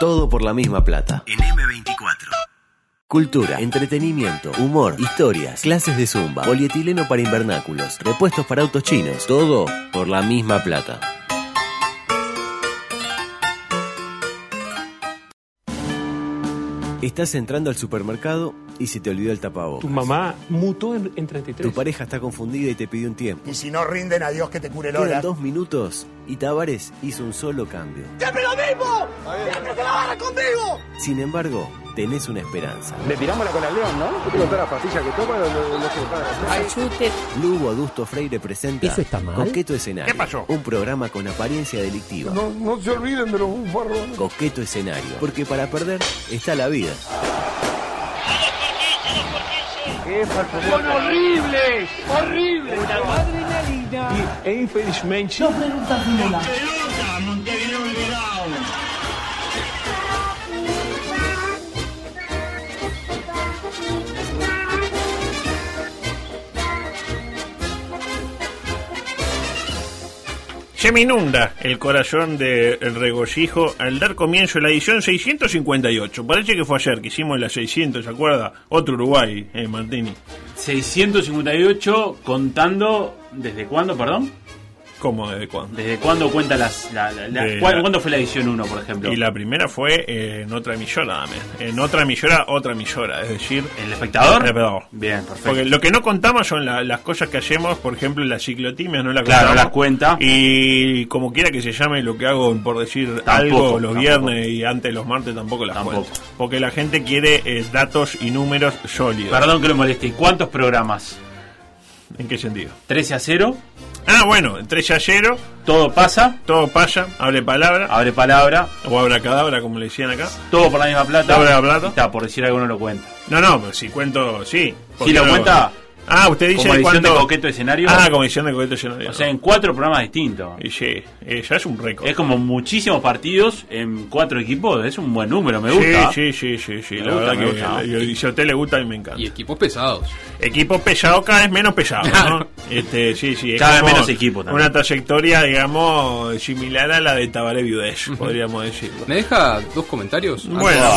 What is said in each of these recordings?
Todo por la misma plata. En M24. Cultura, entretenimiento, humor, historias, clases de zumba, polietileno para invernáculos, repuestos para autos chinos. Todo por la misma plata. Estás entrando al supermercado y se te olvidó el tapabocas. Tu mamá mutó en, en 33. Tu pareja está confundida y te pidió un tiempo. Y si no rinden, a Dios que te cure el Quedan dos minutos y Tavares hizo un solo cambio. ¡Siempre lo mismo! ¡Siempre se la van conmigo! Sin embargo, tenés una esperanza. Le tiramos la cola al león, ¿no? Yo tengo todas las pastillas que toma, le pagan. Lugo Adusto Freire presenta ¿Eso está mal? Coqueto Escenario. ¿Qué pasó? Un programa con apariencia delictiva. No, no se olviden de los bufarrones. Coqueto Escenario. Porque para perder está la vida. ¡Son horribles! ¡Horribles! Una adrenalina. Y, e infelizmente... Se me inunda el corazón del regocijo al dar comienzo a la edición 658. Parece que fue ayer que hicimos la 600, ¿se acuerda? Otro Uruguay, eh, Martini. 658 contando desde cuándo, perdón? ¿Cómo? ¿Desde cuándo? ¿Desde cuándo cuenta las la, la- la- De ¿cuál- la- ¿Cuándo fue la edición 1, por ejemplo? Y la primera fue eh, en otra emisora, dame. En otra emisora, otra emisora. Es decir, ¿El espectador? El espectador. Bien, perfecto. Porque lo que no contamos son la- las cosas que hacemos, por ejemplo, las ciclotimias no la Claro, contamos. no las cuenta. Y como quiera que se llame lo que hago por decir Tampoco, algo los tampoco. viernes y antes los martes tampoco las Tampoco. cuento. Porque la gente quiere eh, datos y números sólidos. Perdón que lo moleste. ¿Y cuántos programas? ¿En qué sentido? 13 a 0. Ah, bueno, entre yayero, Todo pasa. todo pasa, hable palabra, Abre palabra. o abra cadabra, como le decían acá. Todo por la misma plata. Por la plata. Está, por decir algo no lo cuenta. No, no, pero si cuento, sí. ¿Por Si lo no? cuenta Ah, usted dice como edición cuánto- de coqueto escenario. Ah, como edición de coqueto escenario. O sea, en cuatro programas distintos. Y sí, eh, ya es un récord. Es como muchísimos partidos en cuatro equipos. Es un buen número, me gusta. Sí, sí, sí, sí. Me La gusta, verdad me que gusta. y- y si a usted le gusta, a mí me encanta. Y equipos pesados. Equipo pesado cada vez menos pesado, ¿no? Este, sí, sí. es Cada vez menos equipo también. Una trayectoria, digamos, similar a la de Tabaré Viudez, podríamos decirlo. ¿Me deja dos comentarios? Bueno.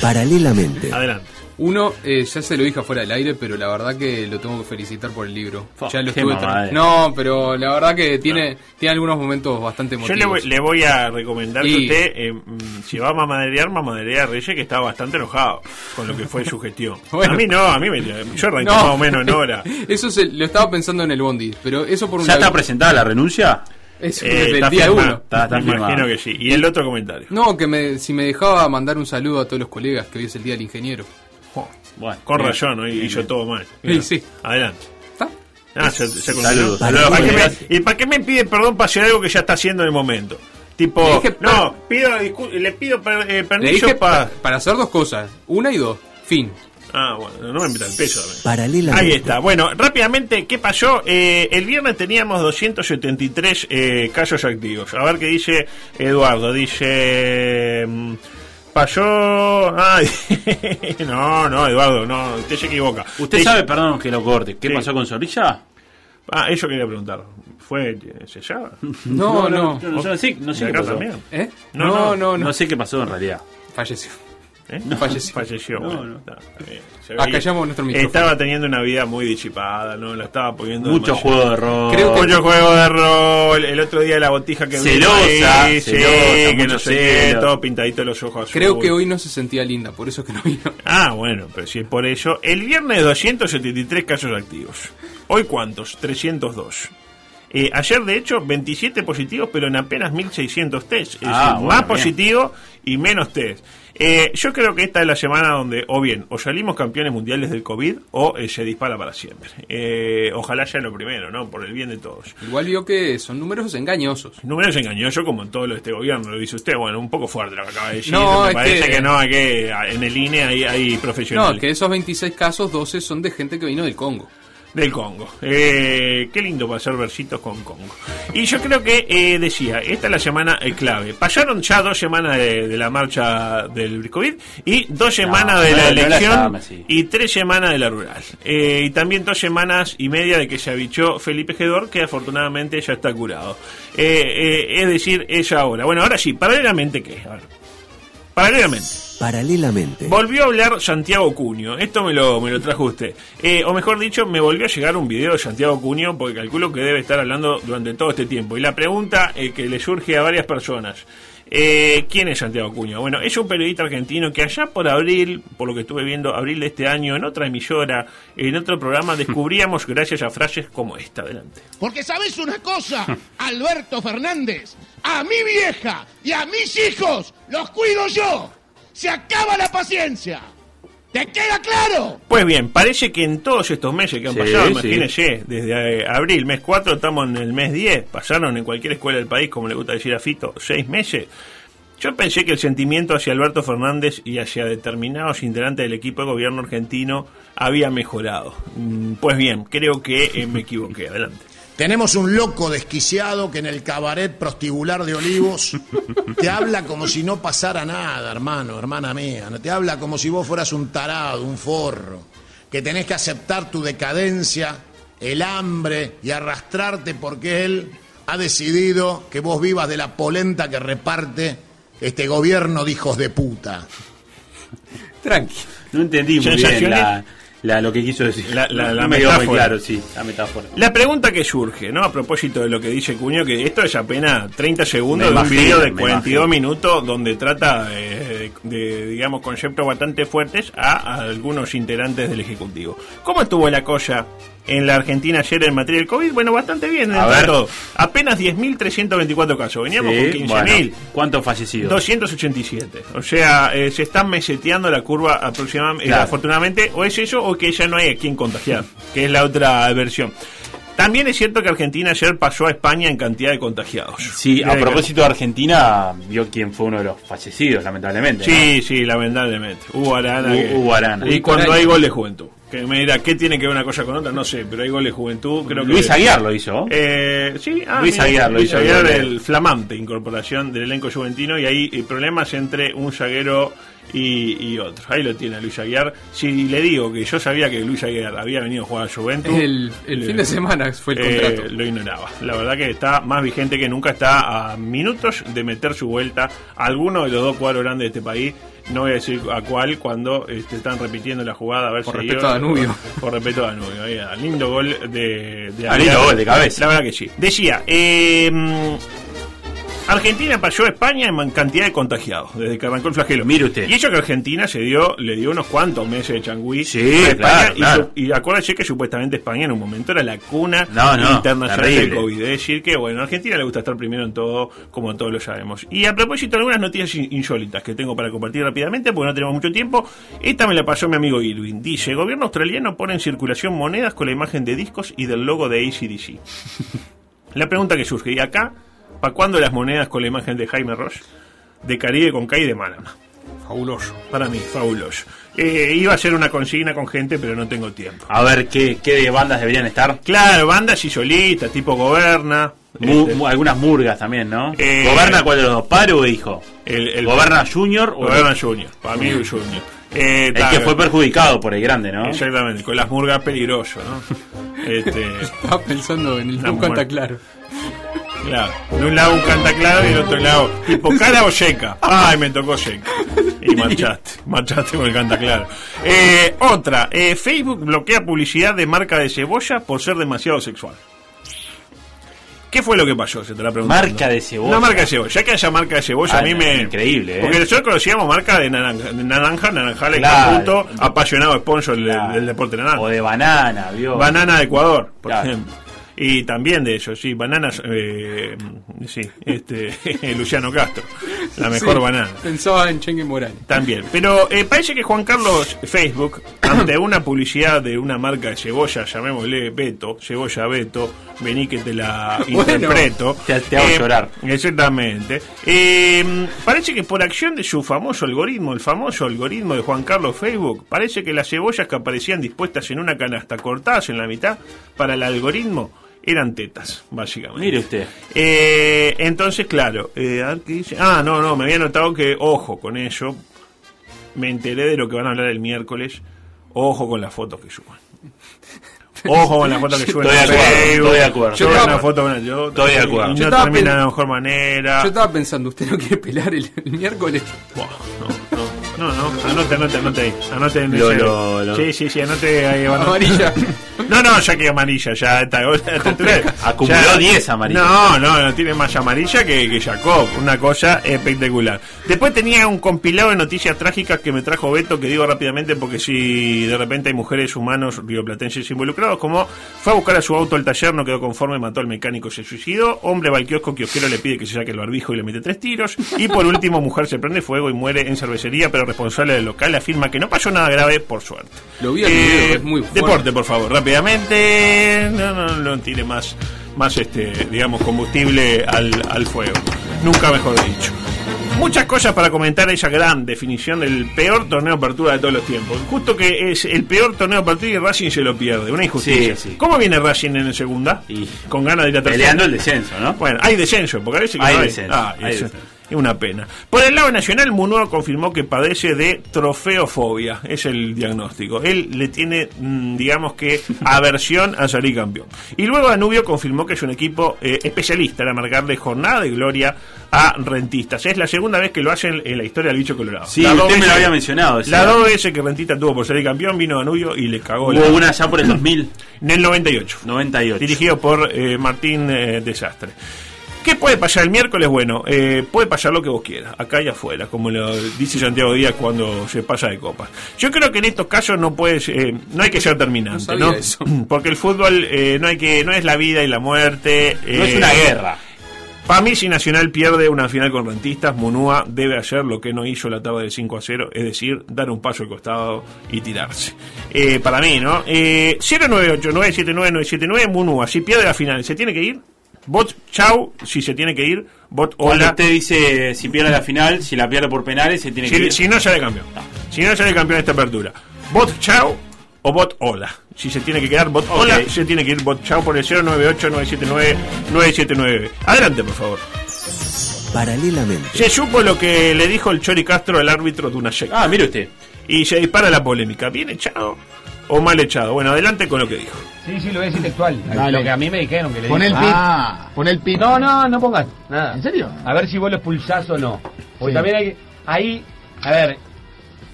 Paralelamente. Adelante. Uno, eh, ya se lo dije afuera del aire, pero la verdad que lo tengo que felicitar por el libro. Ya lo estuve No, pero la verdad que tiene, tiene algunos momentos bastante Yo emotivos. le voy, le voy a recomendar que Y- usted, eh, mm, si va a mamaderear, mamaderea a Reyes, que está bastante enojado con lo que fue su gestión. Bueno. A mí no, a mí me, yo arranqué No. más o menos en hora. Eso se, lo estaba pensando en el Bondi, pero eso por un ¿Ya está presentada la renuncia? Eso Eh, está día uno. Está- está me imagino que sí. Y el otro comentario. No, que me, si me dejaba mandar un saludo a todos los colegas, que hoy es el día del ingeniero. Bueno, Con bien. razón, ¿no? y Bien, bien. todo mal. Sí, sí. Adelante. ¿Está? Ah, se, se Saludos. Saludos, ¿Para qué me- gracias. ¿Y para qué me pide perdón para hacer algo que ya está haciendo en el momento? Tipo, Le dije, no, pido, le pido per- eh, Le permiso dije para... pa- para hacer dos cosas, una y dos. Fin. Ah, bueno, no me meta el peso. Paralelamente. Ahí está. Bueno, rápidamente, ¿qué pasó? Eh, el viernes teníamos 273 eh, casos activos. A ver qué dice Eduardo. Dice... mm, Pasó... Ay, no, no, Eduardo, no, usted se equivoca. ¿Usted sabe, perdón que lo corte, qué Sí. pasó con Zorrilla? Ah, eso quería preguntar. ¿Fue eh, sellada? No, no. yo no, sé, no sé, no sé ¿De qué acá pasó. también? ¿Eh? No, No, no, no, no. No sé qué pasó en realidad. Falleció. ¿Eh? Falleció. Falleció, No, bueno, no. está, está bien. Se Acá veía- llamo nuestro micrófono. Estaba teniendo una vida muy disipada, ¿no? La estaba poniendo Mucho juego de rol. Creo que- Mucho juego de rol, el otro día la botija que Celosa, ahí, sí, celosa, que mucho no sé celo. todo pintadito los ojos azules. Creo que hoy no se sentía linda, por eso es que no vino. Ah, bueno, pero si es por eso. El viernes 273 casos activos. Hoy cuántos? 302. Eh, ayer, de hecho, 27 positivos, pero en apenas 1.600 test. Es Ah, decir, bueno, más bien. positivo y menos test. Eh, yo creo que esta es la semana donde, o bien, o salimos campeones mundiales del COVID, o eh, se dispara para siempre. Eh, ojalá sea lo primero, ¿no? Por el bien de todos. Igual vio que son números engañosos. Números engañosos como en todo lo de este gobierno, lo dice usted. Bueno, un poco fuerte lo que acaba de decir. No, me parece que... que- no, que en el INE hay, hay profesionales. No, que esos 26 casos, 12 son de gente que vino del Congo. Del Congo. Eh, qué lindo hacer versitos con Congo. Y yo creo que eh, decía, esta es la semana eh, clave. Pasaron ya dos semanas de, de la marcha del COVID y dos semanas de la no, no la elección llame y tres semanas de la rural. Eh, y también dos semanas y media de que se abichó Felipe Gedor, que afortunadamente ya está curado. Eh, es decir, es ahora. Bueno, ahora sí, paralelamente, ¿qué? Paralelamente. Paralelamente. Volvió a hablar Santiago Cuño. Esto me lo, me lo trajo usted. Eh, o mejor dicho, me volvió a llegar un video de Santiago Cuño porque calculo que debe estar hablando durante todo este tiempo. Y la pregunta eh, que le surge a varias personas. Eh, ¿Quién es Santiago Cuño? Bueno, es un periodista argentino que allá por abril, por lo que estuve viendo, abril de este año, en otra emisora, en otro programa, descubríamos gracias a frases como esta. Adelante. Porque sabes una cosa, Alberto Fernández, a mi vieja y a mis hijos los cuido yo. Se acaba la paciencia. ¿Te queda claro? Pues bien, parece que en todos estos meses que han Sí, pasado, sí. imagínense, desde eh, abril, mes 4, estamos en el mes 10, pasaron en cualquier escuela del país, como le gusta decir a Fito, seis meses. Yo pensé que el sentimiento hacia Alberto Fernández y hacia determinados integrantes del equipo de gobierno argentino había mejorado. Mm, Pues bien, creo que eh, me equivoqué. Adelante. Tenemos un loco desquiciado que en el cabaret prostibular de Olivos te habla como si no pasara nada, hermano, hermana mía. No te habla como si vos fueras un tarado, un forro. Que tenés que aceptar tu decadencia, el hambre y arrastrarte porque él ha decidido que vos vivas de la polenta que reparte este gobierno de hijos de puta. Tranqui. No entendí muy bien la, la- lo que quiso decir. La- la- la muy metáfora. claro, sí, la metáfora. La pregunta que surge, ¿no? A propósito de lo que dice Cuño, que esto es apenas 30 segundos Me de un video de me 42 imagino. minutos donde trata eh, de, de, digamos, conceptos bastante fuertes a, a algunos integrantes del Ejecutivo. ¿Cómo estuvo la cosa en la Argentina ayer en materia del COVID? Bueno, bastante bien, A ver. todo. Apenas 10.324 casos. Veníamos Sí, con 15.000. bueno, ¿Cuántos fallecidos? 287. O sea, eh, se está meseteando la curva aproximadamente, Claro. afortunadamente, o es eso o que ya no hay a quien contagiar, que es la otra versión. También es cierto que Argentina ayer pasó a España en cantidad de contagiados. Sí, a propósito de Argentina, vio quién fue uno de los fallecidos, lamentablemente. Sí, sí, lamentablemente. Hubo Arana. Que- Arana. Y cuando hay gol de juventud. Que me dirá, ¿qué tiene que ver una cosa con otra? No sé, pero hay gol de juventud. Creo. Luis que... Aguiar lo hizo. Eh, sí, ah, Luis mira, Aguiar lo Luis hizo Aguiar, el flamante incorporación del elenco juventino y hay eh, problemas entre un zaguero y, y otro. Ahí lo tiene Luis Aguiar. Si le digo que yo sabía que Luis Aguiar había venido a jugar a Juventus, El, el le- fin de semana fue el eh, contrato. lo ignoraba. La verdad que está más vigente que nunca, está a minutos de meter su vuelta a alguno de los dos cuadros grandes de este país. No voy a decir a cuál cuando este, están repitiendo la jugada. A ver Por si respeto a Danubio. Por, por respeto a Danubio. Ahí, ah, lindo gol de, de lindo gol de cabeza. La verdad que sí. Decía, eh, Argentina pasó a España en cantidad de contagiados desde que arrancó el flagelo. Mire usted. Y eso que Argentina se dio, le dio unos cuantos meses de changüí Sí, a España. claro, y, claro. su- y acuérdese que supuestamente España en un momento era la cuna No, no, internacional del. COVID. Es decir, que bueno, a Argentina le gusta estar primero en todo, como todos lo sabemos. Y a propósito, algunas noticias in- insólitas que tengo para compartir rápidamente, porque no tenemos mucho tiempo. Esta me la pasó mi amigo Irwin. Dice: Gobierno australiano pone en circulación monedas con la imagen de discos y del logo de ACDC. La pregunta que surge, ¿y acá? ¿Para cuándo las monedas con la imagen de Jaime Ross? De Caribe con K y de Manama. Fabuloso. Para mí, fabuloso. Eh, iba a ser una consigna con gente, pero no tengo tiempo. A ver qué, qué de bandas deberían estar. Claro, bandas y solistas, tipo Goberna. Mu- este, mu- algunas murgas también, ¿no? Eh, ¿Goberna cuál de los dos? ¿Paro o hijo? el, el- ¿Goberna Junior o Goberna Junior. Para mí, Junior. Eh, el ta- que fue perjudicado por el grande, ¿no? Exactamente, con las murgas peligroso, ¿no? este, Estaba pensando en el muerte. claro. Claro. De un lado un canta claro y del otro lado, tipo cara o seca. Ay, me tocó seca. Y marchaste, marchaste con el canta claro. Eh, otra, eh, Facebook bloquea publicidad de marca de cebolla por ser demasiado sexual. ¿Qué fue lo que pasó? Se te la pregunto. Marca de cebolla. Una marca de cebolla. Ya que haya marca de cebolla, Ah, a mí no, me. increíble, ¿eh? Porque nosotros conocíamos marca de naranja, de naranja naranjal en Claro. conjunto, apasionado sponsor del, Claro. deporte naranja. O de banana, ¿vio? Banana de Ecuador, por Claro. ejemplo. Y también de eso, sí, bananas, eh, sí, este, Luciano Castro, la mejor Sí, banana. Pensaba en Chengue Morales. También. Pero eh, parece que Juan Carlos Facebook, ante una publicidad de una marca de cebolla, llamémosle Beto, cebolla Beto, vení que te la Bueno. interpreto. Te- te hago llorar. Exactamente. Eh, parece que por acción de su famoso algoritmo, el famoso algoritmo de Juan Carlos Facebook, parece que las cebollas que aparecían dispuestas en una canasta, cortadas en la mitad, para el algoritmo, eran tetas, básicamente. Mire usted. Eh, entonces, claro, eh, a ver qué dice. Ah, no, no, me había notado que, ojo con eso, me enteré de lo que van a hablar el miércoles, ojo con las fotos que suban. Ojo con la foto que suben Estoy de acuerdo, Facebook. estoy de acuerdo. Suben Yo una foto con yo Estoy de acuerdo. No estaba termina de la mejor manera. Yo estaba pensando, ¿usted no quiere pelar el, el miércoles? Buah, no, no, no, no, anote, anote, anote ahí. Anote en Lo- ese- lo- lo- Sí, sí, sí, anote ahí. bueno. Amarilla. No, no, ya que amarilla, ya está. Acumuló ya- 10 amarillas. No, no, no tiene más amarilla que, que Jacob. Una cosa espectacular. Después tenía un compilado de noticias trágicas que me trajo Beto, que digo rápidamente porque si de repente hay mujeres humanos rioplatenses involucrados, como fue a buscar a su auto al taller, no quedó conforme, mató al mecánico, se suicidó. Hombre va al kiosco, kiosquero le pide que se saque el barbijo y le mete tres tiros. Y por último, mujer se prende fuego y muere en cervecería, pero responsable del local afirma que no pasó nada grave, por suerte. Lo vi al video, es muy fuerte. Deporte, por favor, rápidamente. No, no, no tire más, más este, digamos, combustible al, al fuego. Nunca mejor dicho. Muchas cosas para comentar esa gran definición del peor torneo de apertura de todos los tiempos. Justo que es el peor torneo de apertura y Racing se lo pierde. Una injusticia. Sí, sí. ¿Cómo viene Racing en el segunda? Y- Con ganas de ir a tercera. Peleando el descenso, ¿no? Bueno, hay descenso, porque a veces que Hay no descenso, Ah, hay descenso. Es una pena. Por el lado nacional, Munua confirmó que padece de trofeofobia. Es el diagnóstico. Él le tiene, mm, digamos que, aversión a salir campeón. Y luego Danubio confirmó que es un equipo eh, especialista en marcarle jornada de gloria a rentistas. Es la segunda vez que lo hacen en la historia del bicho colorado. Sí, dos usted me lo había mencionado. dato. dos veces que Rentista tuvo por salir campeón, vino Danubio y le cagó la. Hubo una ya por el 2000, En el 98. 98. Dirigido por eh, Martín eh, Desastre. ¿Qué puede pasar el miércoles? Bueno, eh, puede pasar lo que vos quieras, acá y afuera, como lo dice Santiago Díaz cuando se pasa de copas. Yo creo que en estos casos no puedes, eh, no hay que ser terminante, No. Porque el fútbol eh, no hay que, no es la vida y la muerte. No es eh, una guerra. Para mí, si Nacional pierde una final con rentistas, Munúa debe hacer lo que no hizo la tabla de 5 a 0, es decir, dar un paso al costado y tirarse. Eh, para mí, ¿no? Eh, 098-979-979, Munúa, si pierde la final, ¿se tiene que ir? Bot, chau, si se tiene que ir. Bot, Cuando hola. usted dice si pierde la final, si la pierde por penales, se tiene que Si, ir. si no sale campeón. Si no sale campeón de esta apertura. Bot, chau o bot, hola. Si se tiene que quedar bot, hola, se tiene que ir bot, chau por el 098-979-979. Adelante, por favor. Paralelamente. Se supo lo que le dijo el Chori Castro al árbitro de una Ah, mire usted. Y se dispara la polémica. ¿Bien echado o mal echado? Bueno, adelante con lo que dijo. Sí, sí, lo voy a decir textual. Dale. Lo que a mí me dijeron que le Pon el pip. Ah. Pon el pip. No, no, no pongas nada. ¿En serio? A ver si vos lo expulsás o no. Porque Sí. también hay que... Ahí, a ver,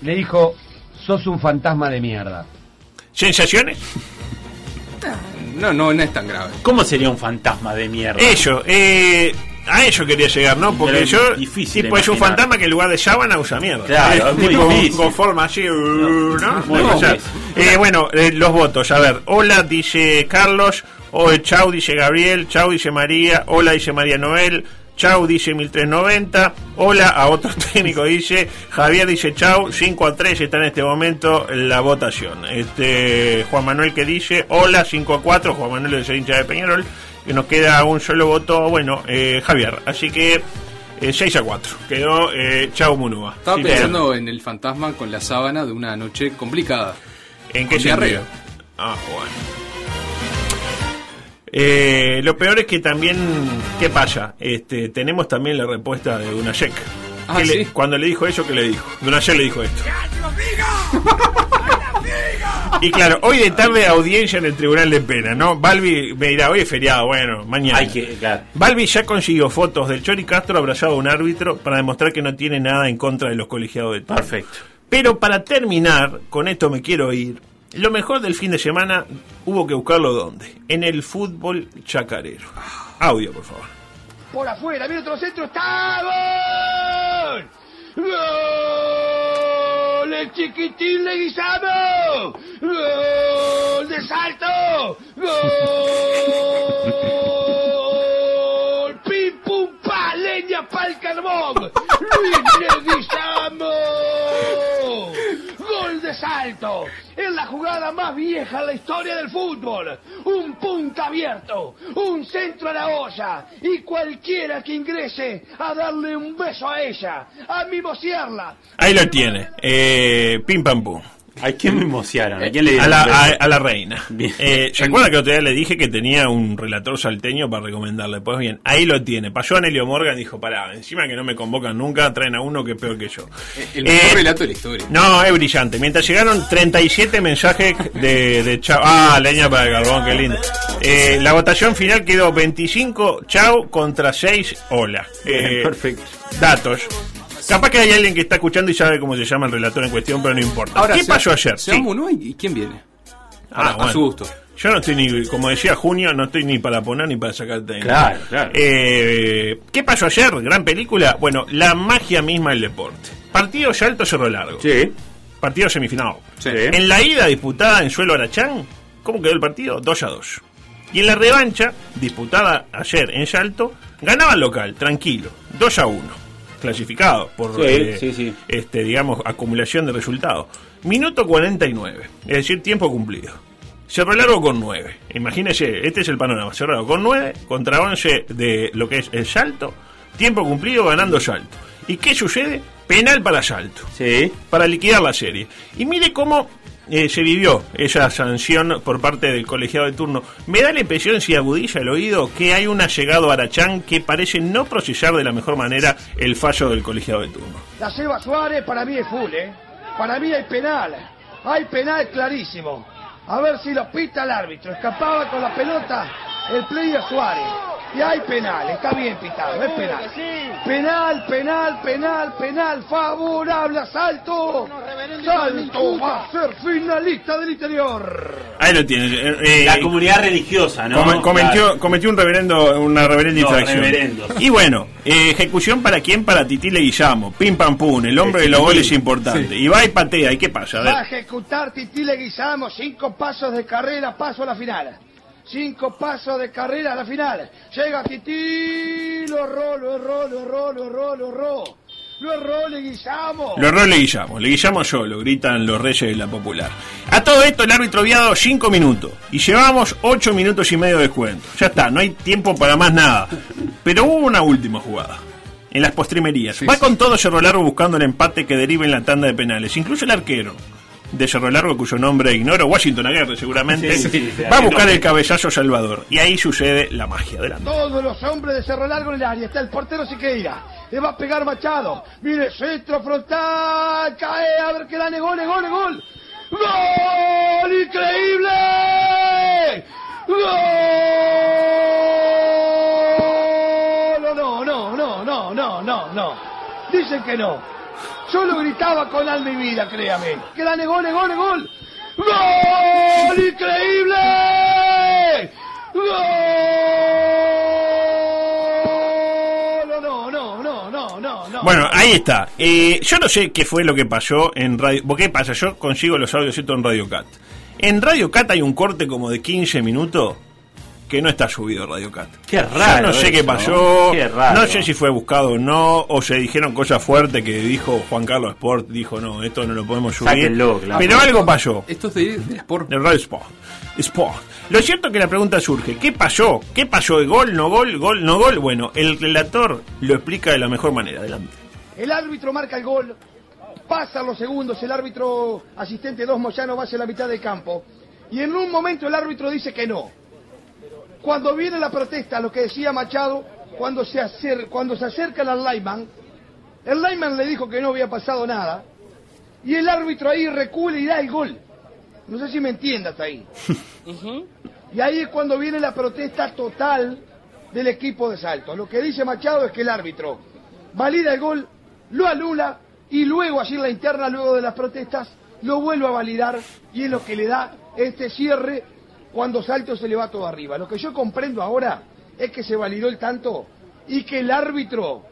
le dijo, sos un fantasma de mierda. ¿Sensaciones? No, no, no es tan grave. ¿Cómo sería un fantasma de mierda? Eso, eh, a eso quería llegar, ¿no? Porque Pero yo, es difícil tipo, es un fantasma que en lugar de sábana usa mierda. Claro, es tipo, difícil. con forma así, uh, ¿no? Muy O sea, difícil. eh, bueno, eh, los votos, a ver, hola dice Carlos, o chau dice Gabriel, chau dice María, hola dice María Noel, chau dice 1390, hola a otro técnico dice, Javier dice chau, 5 a 3 está en este momento la votación. Este Juan Manuel que dice, hola, 5 a 4, Juan Manuel ser hincha de Peñarol, que nos queda un solo voto, bueno, eh, Javier, así que... eh, 6 a 4, quedó eh, Chau Munúa. Estaba Sí, pensando en el fantasma con la sábana de una noche complicada. ¿En qué sentido? Ah, bueno. Eh, lo peor es que también, ¿qué pasa? Este, tenemos también la respuesta de Dunayek. Ah, Que le- ¿sí? cuando le dijo eso, ¿qué le dijo? Dunayek le dijo esto. Y claro, hoy de tarde audiencia en el Tribunal de Pena, ¿no? Balbi me dirá, hoy es feriado, bueno, mañana. Hay que, claro. Balbi ya consiguió fotos del Chori Castro abrazado a un árbitro para demostrar que no tiene nada en contra de los colegiados de todo. Perfecto. Pero para terminar, con esto me quiero ir. Lo mejor del fin de semana hubo que buscarlo dónde? En el fútbol chacarero. Audio, por favor. Por afuera, viene otro centro, está gol. Gol, el chiquitín Leguizamo. Gol de salto. Gol. Pim pum pa, leña pa'l carbón. Luis Leguizamo. Gol de salto. Es la jugada más vieja la historia del fútbol. Un punta abierto, un centro a la olla y cualquiera que ingrese a darle un beso a ella, a mimosearla. Ahí lo tiene. Eh, pim pam pum. ¿A quién me emocionaron? ¿A quién le A la, a, a la reina. Bien. Eh, ¿Se acuerda que otro día le dije que tenía un relator salteño para recomendarle? Pues bien, ahí lo tiene. Pasó a Nelio Morgan y dijo, pará, encima que no me convocan nunca, traen a uno que es peor que yo. El mejor Eh, relato de la historia. No, es brillante. Mientras llegaron 37 mensajes de, de chao. Ah, leña para el carbón, qué lindo. Eh, la votación final quedó 25 chao contra 6 hola. Eh, Perfecto. datos. Capaz que hay alguien que está escuchando y sabe cómo se llama el relator en cuestión, pero no importa. ¿Qué se- pasó ayer? Se Sí. uno y y ¿quién viene? Ah, a, bueno. a su gusto. Yo no estoy ni, como decía Junio, no estoy ni para poner ni para sacarte. Claro, claro. Eh, ¿Qué pasó ayer? Gran película. Bueno, la magia misma del deporte. Partido Alto Cerro Largo. Sí. Partido semifinal. Sí. En la ida disputada en suelo Arachán, ¿cómo quedó el partido? 2 a 2. Y en la revancha, disputada ayer en Salto, ganaba el local, tranquilo, 2 a 1. Clasificado por, Sí, sí, sí. este digamos, acumulación de resultados. Minuto 49, es decir, tiempo cumplido. Cerro Largo con 9. Imagínese, este es el panorama. Cerro Largo con 9 contra 11 de lo que es el Salto. Tiempo cumplido ganando Salto. ¿Y qué sucede? Penal para Salto Sí. para liquidar la serie. Y mire cómo eh, se vivió esa sanción por parte del colegiado de turno. Me da la impresión, si agudiza el oído, que hay un allegado Arachán que parece no procesar de la mejor manera el fallo del colegiado de turno. La Seba Suárez para mí es full, ¿eh? Para mí hay penal. Hay penal clarísimo. A ver si lo pita el árbitro. Escapaba con la pelota el player Suárez. Y hay penal. Está bien pitado. Es penal. Penal, penal, penal, penal. Favorable a Salto. Salto va a ser finalista del interior. Ahí lo tiene. eh, eh, La comunidad religiosa, ¿no? come- cometió, Claro. cometió un reverendo, una reverenda No, infracción. reverendo. Y bueno, eh, ejecución para quién? Para Titile Guillamo. Pim pam pum, el hombre de los goles importante. Y va y patea. ¿Y qué pasa? A ver. Va a ejecutar Titile Guisamo, cinco pasos de carrera, paso a la final. Cinco pasos de carrera a la final. Llega Titi, lo erró, lo erró, lo erró, lo erró, lo erró. Lo erró Leguizamo. Lo erró Leguizamo, Leguizamo solo, gritan los reyes de la popular. A todo esto el árbitro había dado 5 minutos y llevamos 8 minutos y medio de descuento. Ya está, no hay tiempo para más nada. Pero hubo una última jugada. En las postrimerías. Sí, Va sí. con todo Cerro Largo buscando el empate que derive en la tanda de penales. Incluso el arquero de Cerro Largo, cuyo nombre ignoro, Washington Aguirre seguramente, Sí, sí, sí, va a buscar nombre. el cabezazo salvador. Y ahí sucede la magia delante. Todos los hombres de Cerro Largo en el área. Está el portero Siqueira. Le va a pegar Machado. Mire, centro frontal. Cae. A ver qué da. Gol, gol, gol. ¡Gol! ¡Increíble! ¡Gol! No, no, no, no, no, no, no. Dicen que no. Yo lo gritaba con alma y vida, créame. Que da gol, gol, gol. ¡Gol! ¡Increíble! ¡Gol! No, no, no, no, no, no. Bueno, ahí está. Eh, yo no sé qué fue lo que pasó en Radio... ¿Por qué pasa? Yo consigo los audios en Radio Cat. En Radio Cat hay un corte como de 15 minutos que no está subido Radio Cat. Qué raro Yo no sé eso, qué pasó. qué raro. No sé si fue buscado o no, o se dijeron cosas fuertes que dijo Juan Carlos Sport. Dijo, no, esto no lo podemos subir. Sáquenlo, claro. Pero algo pasó. Esto es de, de Sport. De Radio Sport. Sport. Lo cierto es que la pregunta surge, ¿qué pasó? ¿Qué pasó? ¿El gol, no gol, gol, no gol? Bueno, el relator lo explica de la mejor manera. Adelante. El árbitro marca el gol. Pasan los segundos. El árbitro asistente 2 Moyano va hacia la mitad del campo. Y en un momento el árbitro dice que no. Cuando viene la protesta, lo que decía Machado, cuando se, acer- cuando se acercan al lineman, el lineman le dijo que no había pasado nada. Y el árbitro ahí recula y da el gol. No sé si me entiende hasta ahí. Y ahí es cuando viene la protesta total del equipo de Salto. Lo que dice Machado es que el árbitro valida el gol, lo anula y luego, así en la interna, luego de las protestas, lo vuelve a validar y es lo que le da este cierre cuando Salto se le va todo arriba. Lo que yo comprendo ahora es que se validó el tanto y que el árbitro,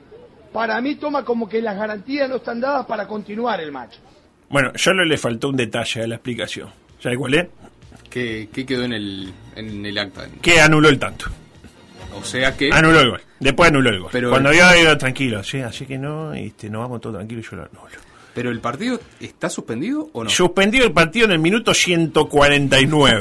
para mí, toma como que las garantías no están dadas para continuar el match. Bueno, solo le faltó un detalle a la explicación. ¿Sabe cuál es? que, que quedó en el, en el acta. Que anuló el tanto. O sea que. Anuló el gol. Después anuló el gol. Pero- Cuando había ido tranquilo, sí, así que no, este, nos vamos todos tranquilos y yo lo anulo. Pero el partido está suspendido o no? Suspendido el partido en el minuto 149.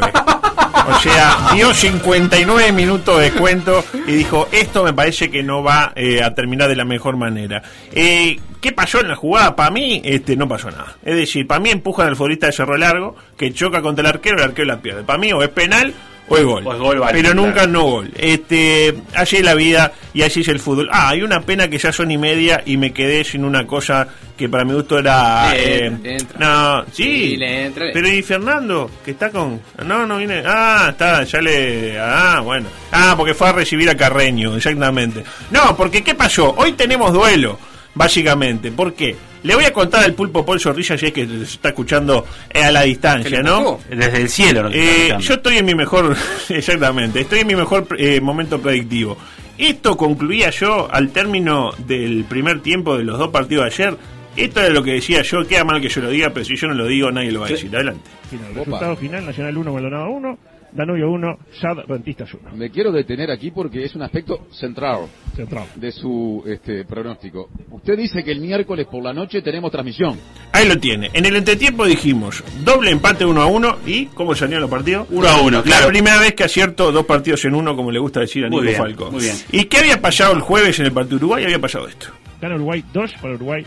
o sea, dio 59 minutos de cuento y dijo, esto me parece que no va eh, a terminar de la mejor manera. Eh, ¿qué pasó en la jugada? Para mí, este, no pasó nada. Es decir, para mí empujan al futbolista de Cerro Largo, que choca contra el arquero, el arquero la pierde. Para mí, o es penal o es gol. O es gol, vale, pero claro. nunca no gol. Este, así es la vida y así es el fútbol. Ah, hay una pena que ya son y media y me quedé sin una cosa que para mi gusto era. Le- eh, le entra. No, sí. Sí, le entra. Pero y Fernando, que está con. No, no viene. Ah, está, ya le. Ah, bueno. Ah, porque fue a recibir a Carreño, exactamente. No, porque ¿qué pasó? Hoy tenemos duelo, básicamente. ¿Por qué? Le voy a contar al pulpo Paul Zorrilla si es que se está escuchando eh, a la ¿Qué distancia, ¿no? Desde el cielo. está Eh, yo estoy en mi mejor, exactamente, estoy en mi mejor eh, momento predictivo. Esto concluía yo al término del primer tiempo de los dos partidos de ayer. Esto era lo que decía yo, queda mal que yo lo diga, pero si yo no lo digo nadie lo va a decir. Adelante. Final. Resultado final, Nacional 1, Maldonado 1, Danubio 1, SAD Rentistas 1. Me quiero detener aquí porque es un aspecto central Central. de su este, pronóstico. Usted dice que el miércoles por la noche tenemos transmisión. Ahí lo tiene. En el entretiempo dijimos doble empate 1 a 1 y ¿cómo salieron los partidos? 1 a 1, La claro. primera vez que acierto dos partidos en uno, como le gusta decir a Muy Nico bien, Falco. muy bien. ¿Y qué había pasado el jueves en el partido de Uruguay? Había pasado esto. Gana Uruguay 2 para Uruguay,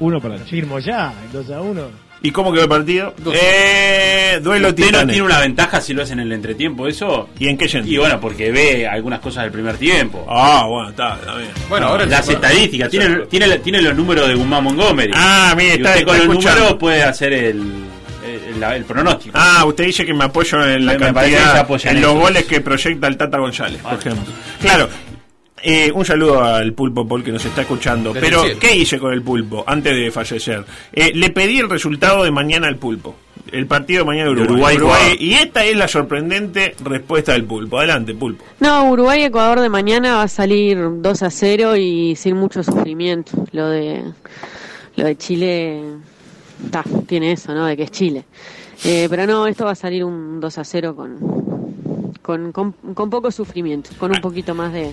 1 para Chile. Firmo ya, 2 a 1. ¿Y cómo quedó el partido? Eh, duelo Usted no tiene una ventaja si lo hace en el entretiempo, eso. ¿Y en qué sentido? Y bueno, porque ve algunas cosas del primer tiempo. Ah, bueno, está, está bien. Bueno, ahora Las estadísticas, tiene, tiene, tiene los números de Guzmán Montgomery. Ah, mire, y está- con está los escuchando. números puede hacer el, el, el- el pronóstico. Ah, usted dice que me apoyo en la Me- cantidad, en en los goles que proyecta el Tata González, por ejemplo. Claro. Eh, un saludo al pulpo Paul que nos está escuchando. Pero. ¿qué hice con el pulpo antes de fallecer? Eh, le pedí el resultado de mañana al pulpo. El partido de mañana de Uruguay. Y esta es la sorprendente respuesta del pulpo. Adelante, pulpo. No, Uruguay-Ecuador de mañana va a salir 2 a 0 y sin mucho sufrimiento. Lo de lo de Chile ta, tiene eso, ¿no? De que es Chile. Eh, pero no, esto va a salir un 2 a 0 con, con, con, con poco sufrimiento, con un poquito más de,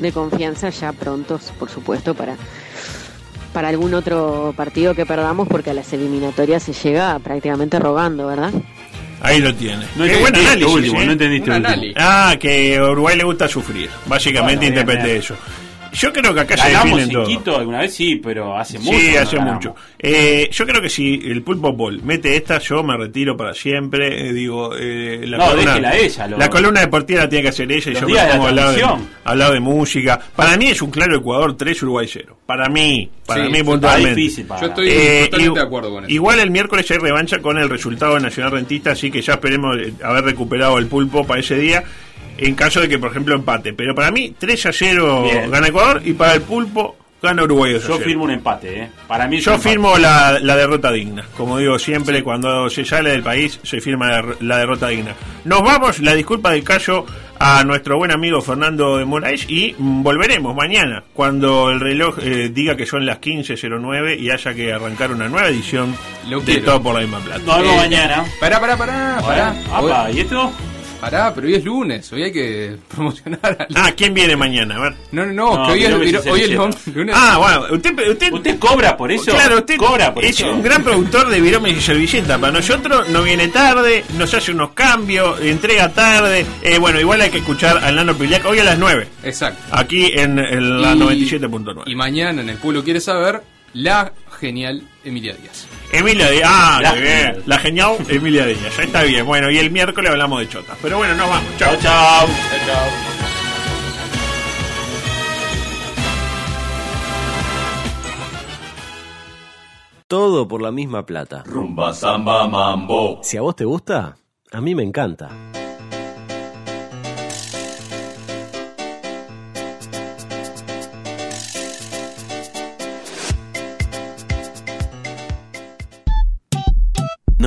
de confianza ya prontos, por supuesto, para, para algún otro partido que perdamos, porque a las eliminatorias se llega prácticamente rogando, ¿verdad? Ahí lo tiene. No Qué buen análisis, último, ¿eh? no entendiste último. Ah, que a Uruguay le gusta sufrir. Básicamente Bueno, bien, interpreté bien. eso. Yo creo que acá se Ganamos definen en todo. Quito alguna vez, sí, pero hace mucho. Sí, hace ganamos. mucho. Eh, yo creo que si el Pulpo Paul mete esta, yo me retiro para siempre. Eh, digo, eh, la, No, columna, déjela ella, lo- la columna deportiva la tiene que hacer ella y Los yo me pongo al lado de, transmisión. al lado de música. Para mí es un claro Ecuador 3, Uruguay 0. Para mí, para Sí, mí puntualmente. difícil para- Yo estoy Eh, totalmente de acuerdo con eso. Igual el miércoles hay revancha con el resultado de Nacional Rentista, así que ya esperemos eh, haber recuperado el pulpo para ese día. En caso de que, por ejemplo, empate. Pero para mí, 3 a 0 Bien. gana Ecuador y para el pulpo gana Uruguay 2 a Yo 0. firmo un empate, ¿eh? Para mí Yo firmo la, la derrota digna. Como digo siempre, cuando se sale del país, se firma la, la derrota digna. Nos vamos, la disculpa del callo a nuestro buen amigo Fernando de Moraes y volveremos mañana, cuando el reloj eh, diga que son las 15.09 y haya que arrancar una nueva edición Lo de quiero. Todo por la misma plata. Nos vemos Eh, mañana. Pará, pará, pará, apa, ¿y esto? Pará, pero hoy es lunes, hoy hay que promocionar al... Ah, ¿quién viene mañana? A ver. No, no, no, No, que hoy es, hoy es lunes. Ah, bueno, usted, usted, ¿Usted cobra por eso? Claro, usted cobra por es eso. un gran productor de viromes y servilleta. Para nosotros no viene tarde, nos hace unos cambios, entrega tarde. Eh, bueno, igual hay que escuchar al Nano Piliac hoy a las 9, Exacto. aquí en, en la Y- 97.9. Y mañana en El Pueblo Quiere Saber, la genial Emilia Díaz. Emilia Díaz, ah, La qué bien. genial. La genial Emilia Díaz, ya está bien. Bueno, y el miércoles hablamos de chotas. Pero bueno, nos vamos. Chao, Chao, chao. Todo por la misma plata. Rumba, samba, mambo. Si a vos te gusta, a mí me encanta.